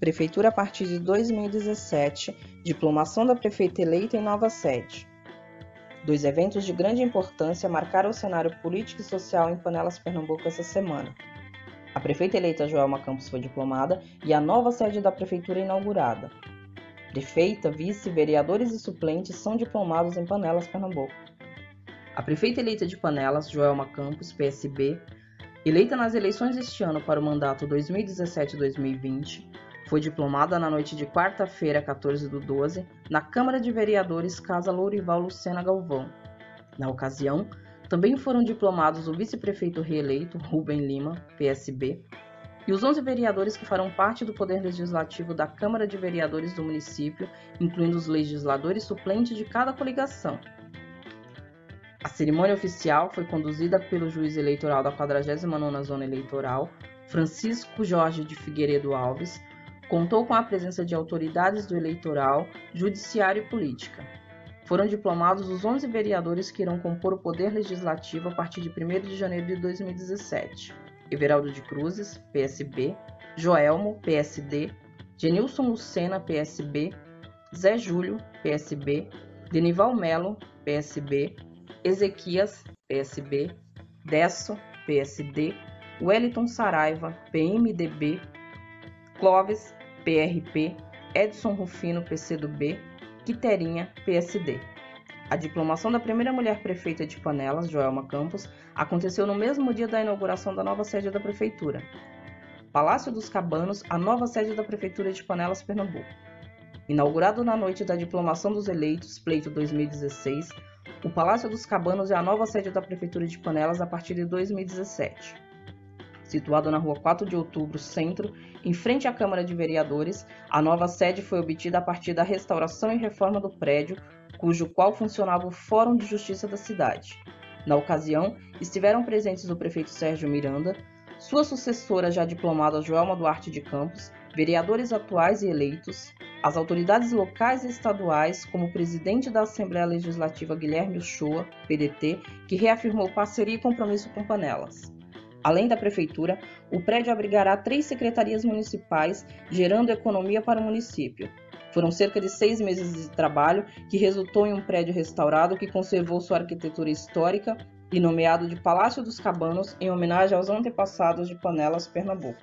Prefeitura a partir de 2017, diplomação da prefeita eleita em nova sede. Dois eventos de grande importância marcaram o cenário político e social em Panelas Pernambuco essa semana. A prefeita eleita Joelma Campos foi diplomada e a nova sede da prefeitura inaugurada. Prefeita, vice, vereadores e suplentes são diplomados em Panelas Pernambuco. A prefeita eleita de Panelas, Joelma Campos, PSB, eleita nas eleições este ano para o mandato 2017-2020, foi diplomada na noite de quarta-feira, 14 do 12, na Câmara de Vereadores Casa Lourival Lucena Galvão. Na ocasião, também foram diplomados o vice-prefeito reeleito, Rubem Lima, PSB, e os 11 vereadores que farão parte do Poder Legislativo da Câmara de Vereadores do município, incluindo os legisladores suplentes de cada coligação, a cerimônia oficial foi conduzida pelo juiz eleitoral da 49ª Zona Eleitoral, Francisco Jorge de Figueiredo Alves, contou com a presença de autoridades do eleitoral, judiciário e política. Foram diplomados os 11 vereadores que irão compor o Poder Legislativo a partir de 1 de janeiro de 2017. Everaldo de Cruzes, PSB, Joelmo, PSD, Genilson Lucena, PSB, Zé Júlio, PSB, Denival Melo, PSB, Ezequias, PSB, Desso, PSD, Wellington Saraiva, PMDB, Clóvis, PRP, Edson Rufino, PCdoB, Quiterinha, PSD. A diplomação da primeira mulher prefeita de Panelas, Joelma Campos, aconteceu no mesmo dia da inauguração da nova sede da prefeitura. Palácio dos Cabanos, a nova sede da prefeitura de Panelas, Pernambuco. Inaugurado na noite da diplomação dos eleitos, pleito 2016, o Palácio dos Cabanos é a nova sede da Prefeitura de Panelas a partir de 2017. Situado na rua 4 de outubro, centro, em frente à Câmara de Vereadores, a nova sede foi obtida a partir da restauração e reforma do prédio, cujo qual funcionava o Fórum de Justiça da cidade. Na ocasião, estiveram presentes o prefeito Sérgio Miranda, sua sucessora já diplomada Joelma Duarte de Campos, vereadores atuais e eleitos, as autoridades locais e estaduais, como o presidente da Assembleia Legislativa Guilherme Uchoa, PDT, que reafirmou parceria e compromisso com Panelas. Além da prefeitura, o prédio abrigará três secretarias municipais, gerando economia para o município. Foram cerca de seis meses de trabalho que resultou em um prédio restaurado que conservou sua arquitetura histórica e nomeado de Palácio dos Cabanos em homenagem aos antepassados de Panelas Pernambuco.